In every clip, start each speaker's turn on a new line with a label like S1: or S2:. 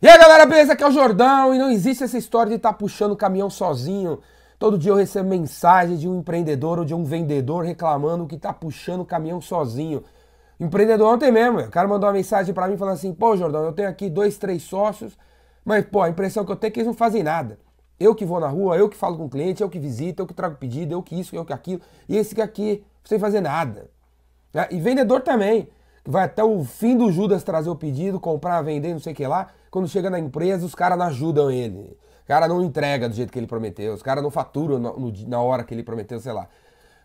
S1: E aí galera, beleza? Aqui é o Jordão e não existe essa história de estar tá puxando o caminhão sozinho. Todo dia eu recebo mensagem de um empreendedor ou de um vendedor reclamando que está puxando o caminhão sozinho. Empreendedor ontem mesmo, o cara mandou uma mensagem para mim falando assim: pô, Jordão, eu tenho aqui dois, três sócios, mas pô, a impressão que eu tenho é que eles não fazem nada. Eu que vou na rua, eu que falo com o cliente, eu que visito, eu que trago pedido, eu que isso, eu que aquilo, e esse aqui, sem fazer nada. E vendedor também vai até o fim do Judas trazer o pedido, comprar, vender, não sei o que lá. Quando chega na empresa, os caras não ajudam ele. O cara não entrega do jeito que ele prometeu, os caras não faturam no, no, na hora que ele prometeu, sei lá.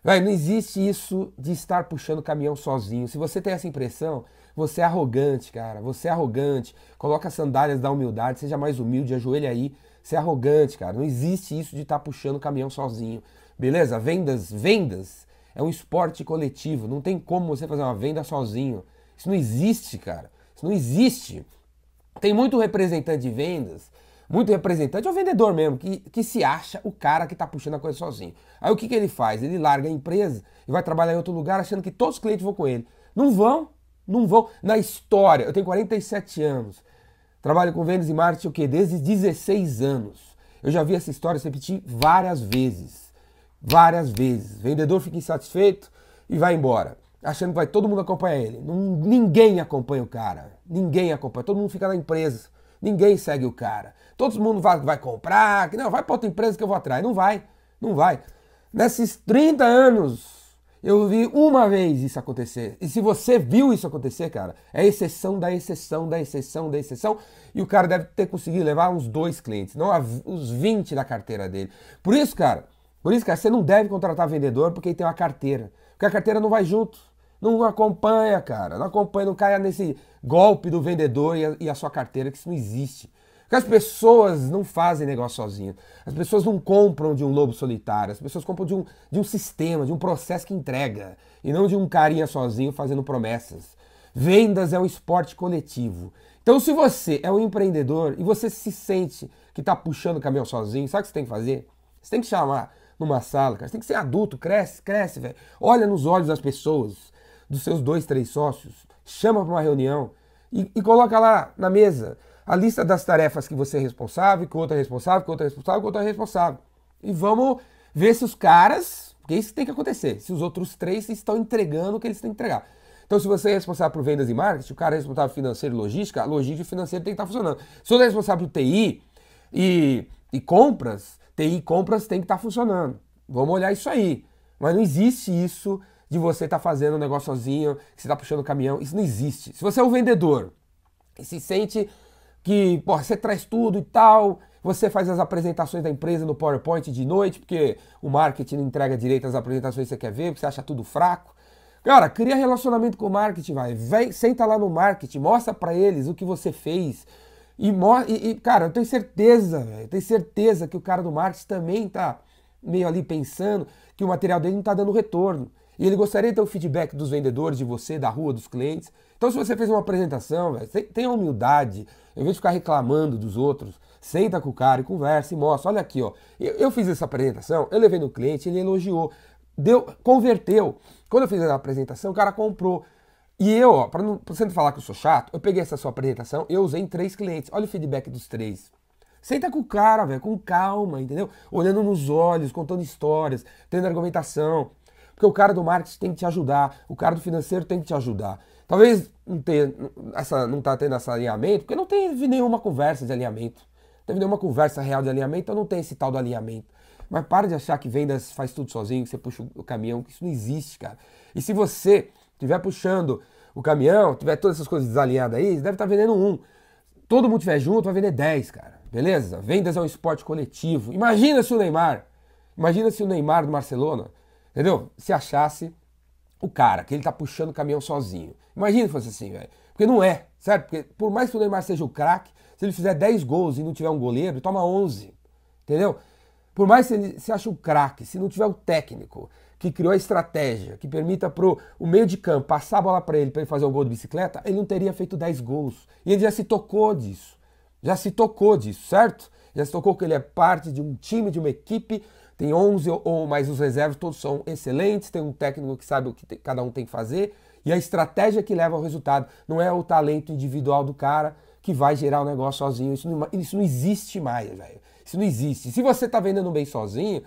S1: Véi, não existe isso de estar puxando caminhão sozinho. Se você tem essa impressão, você é arrogante, cara. Você é arrogante. Coloca as sandálias da humildade, seja mais humilde, ajoelha aí. Você é arrogante, cara. Não existe isso de estar puxando caminhão sozinho. Beleza? Vendas, vendas é um esporte coletivo. Não tem como você fazer uma venda sozinho. Isso não existe, cara. Isso não existe. Tem muito representante de vendas, muito representante, é o vendedor mesmo, que, que se acha o cara que está puxando a coisa sozinho. Aí o que, que ele faz? Ele larga a empresa e vai trabalhar em outro lugar achando que todos os clientes vão com ele. Não vão, não vão. Na história, eu tenho 47 anos, trabalho com vendas e marketing o quê? Desde 16 anos. Eu já vi essa história se repetir várias vezes. Várias vezes. Vendedor fica insatisfeito e vai embora achando que vai todo mundo acompanhar ele. Não, ninguém acompanha o cara. Ninguém acompanha. Todo mundo fica na empresa. Ninguém segue o cara. Todo mundo vai, vai comprar. Não, vai para outra empresa que eu vou atrás. Não vai. Não vai. Nesses 30 anos, eu vi uma vez isso acontecer. E se você viu isso acontecer, cara, é exceção da exceção da exceção da exceção. E o cara deve ter conseguido levar uns dois clientes, não uns 20 da carteira dele. Por isso, cara, por isso, cara, você não deve contratar vendedor porque ele tem uma carteira. Porque a carteira não vai junto. Não acompanha, cara. Não acompanha, não caia nesse golpe do vendedor e a, e a sua carteira, que isso não existe. Porque as pessoas não fazem negócio sozinhas. As pessoas não compram de um lobo solitário. As pessoas compram de um, de um sistema, de um processo que entrega. E não de um carinha sozinho fazendo promessas. Vendas é um esporte coletivo. Então, se você é um empreendedor e você se sente que está puxando o caminhão sozinho, sabe o que você tem que fazer? Você tem que chamar numa sala, cara. Você tem que ser adulto, cresce, cresce, velho. Olha nos olhos das pessoas dos seus dois, três sócios, chama para uma reunião e, e, coloca lá na mesa a lista das tarefas que você é responsável, que o outro é responsável, que o outro é responsável, que o outro é responsável. E vamos ver se os caras, porque isso tem que acontecer, se os outros três estão entregando o que eles têm que entregar. Então, se você é responsável por vendas e marketing, o cara é responsável por financeiro e logística, a logística e financeiro tem que estar funcionando. Se você é responsável por TI e, e compras, TI e compras tem que estar funcionando. Vamos olhar isso aí. Mas não existe isso de você estar tá fazendo um negócio sozinho, que você está puxando o caminhão. Isso não existe. Se você é um vendedor e se sente que porra, você traz tudo e tal, você faz as apresentações da empresa no PowerPoint de noite, porque o marketing não entrega direito às apresentações que você quer ver, porque você acha tudo fraco. Cara, cria relacionamento com o marketing, vai. Vem, senta lá no marketing, mostra para eles o que você fez. E, e, e cara, eu tenho certeza, eu tenho certeza que o cara do marketing também tá meio ali pensando que o material dele não tá dando retorno. E ele gostaria de ter o feedback dos vendedores, de você, da rua, dos clientes. Então, se você fez uma apresentação, tenha humildade, em vez de ficar reclamando dos outros, senta com o cara e conversa e mostra. Olha aqui, ó, eu, eu fiz essa apresentação, eu levei no cliente, ele elogiou, deu, converteu. Quando eu fiz a apresentação, o cara comprou. E eu, ó, para não, você não falar que eu sou chato, eu peguei essa sua apresentação, eu usei em três clientes. Olha o feedback dos três. Senta com o cara, velho, com calma, entendeu? Olhando nos olhos, contando histórias, tendo argumentação. Porque o cara do marketing tem que te ajudar, o cara do financeiro tem que te ajudar. Talvez não, ter, essa, não tá tendo esse alinhamento, porque não teve nenhuma conversa de alinhamento. Não teve nenhuma conversa real de alinhamento, então não tem esse tal do alinhamento. Mas para de achar que vendas faz tudo sozinho, que você puxa o caminhão, que isso não existe, cara. E se você estiver puxando o caminhão, tiver todas essas coisas desalinhadas aí, deve estar tá vendendo um. Todo mundo estiver junto, vai vender 10, cara. Beleza? Vendas é um esporte coletivo. Imagina se o Neymar, imagina se o Neymar do Barcelona Entendeu? Se achasse o cara, que ele tá puxando o caminhão sozinho. Imagina se fosse assim, velho. Porque não é, certo? Porque por mais que o Neymar seja o craque, se ele fizer 10 gols e não tiver um goleiro, toma 11. Entendeu? Por mais que ele se ache o craque, se não tiver o técnico que criou a estratégia que permita pro o meio de campo passar a bola para ele para ele fazer um gol de bicicleta, ele não teria feito 10 gols. E ele já se tocou disso. Já se tocou disso, certo? Já se tocou que ele é parte de um time, de uma equipe tem 11 ou mais os reservas, todos são excelentes, tem um técnico que sabe o que cada um tem que fazer, e a estratégia que leva ao resultado não é o talento individual do cara, que vai gerar o negócio sozinho. Isso não, isso não existe mais, velho. Isso não existe. Se você está vendendo bem sozinho,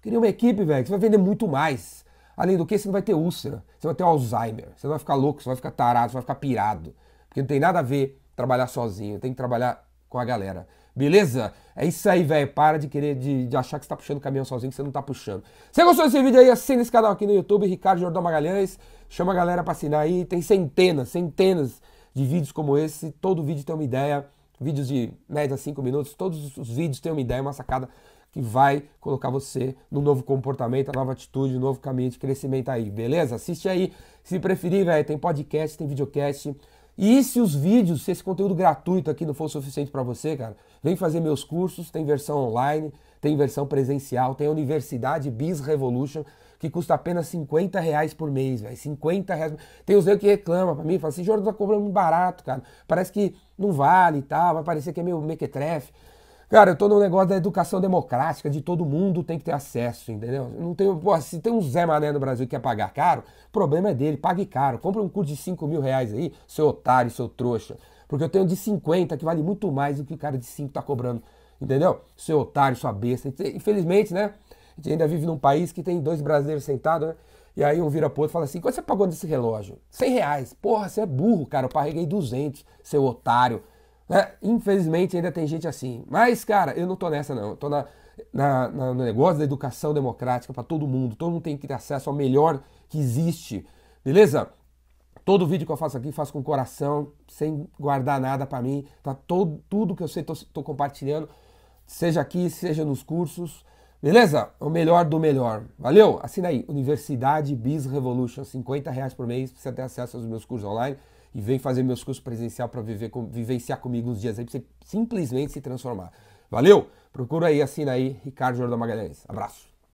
S1: cria uma equipe, velho, que você vai vender muito mais. Além do que, você não vai ter úlcera, você vai ter Alzheimer, você vai ficar louco, você vai ficar tarado, você vai ficar pirado. Porque não tem nada a ver trabalhar sozinho, tem que trabalhar com a galera. Beleza? É isso aí, velho. Para de querer, de, de, achar que você tá puxando o caminhão sozinho, que você não tá puxando. Se gostou desse vídeo aí, assina esse canal aqui no YouTube, Ricardo Jordão Magalhães. Chama a galera pra assinar aí. Tem centenas, centenas de vídeos como esse. Todo vídeo tem uma ideia. Vídeos de média 5 minutos. Todos os vídeos têm uma ideia, uma sacada que vai colocar você no novo comportamento, a nova atitude, no novo caminho de crescimento aí, beleza? Assiste aí. Se preferir, velho, tem podcast, tem videocast. E se os vídeos, se esse conteúdo gratuito aqui não for suficiente para você, cara, vem fazer meus cursos, tem versão online, tem versão presencial, tem a Universidade Biz Revolution, que custa apenas 50 reais por mês, velho. 50 reais. Tem os que reclamam pra mim, fala assim, Jordan tá cobrando barato, cara. Parece que não vale e tal, vai parecer que é meio mequetrefe. Cara, eu tô no negócio da educação democrática, de todo mundo tem que ter acesso, entendeu? Não tem, pô, se tem um Zé Mané no Brasil que quer pagar caro, o problema é dele, pague caro. Compre um curso de 5 mil reais aí, seu otário, seu trouxa. Porque eu tenho de 50, que vale muito mais do que o cara de 5 tá cobrando, entendeu? Seu otário, sua besta. Infelizmente, né? A gente ainda vive num país que tem dois brasileiros sentados, né? E aí um vira pro outro e fala assim, quanto você pagou nesse relógio? 100 reais. Porra, você é burro, cara, eu paguei 200, seu otário. Né? Infelizmente ainda tem gente assim. Mas, cara, eu não tô nessa, não. Eu tô na, na, na no negócio da educação democrática para todo mundo. Todo mundo tem que ter acesso ao melhor que existe. Beleza? Todo vídeo que eu faço aqui, faço com coração, sem guardar nada para mim. Tá todo, tudo que eu sei, tô, tô compartilhando. Seja aqui, seja nos cursos. Beleza? O melhor do melhor. Valeu? Assina aí. Universidade Biz Revolution. 50 reais por mês pra você ter acesso aos meus cursos online e vem fazer meus cursos presencial para viver, vivenciar comigo uns dias aí, para você simplesmente se transformar. Valeu? Procura aí, assina aí, Ricardo Jordão Magalhães. Abraço.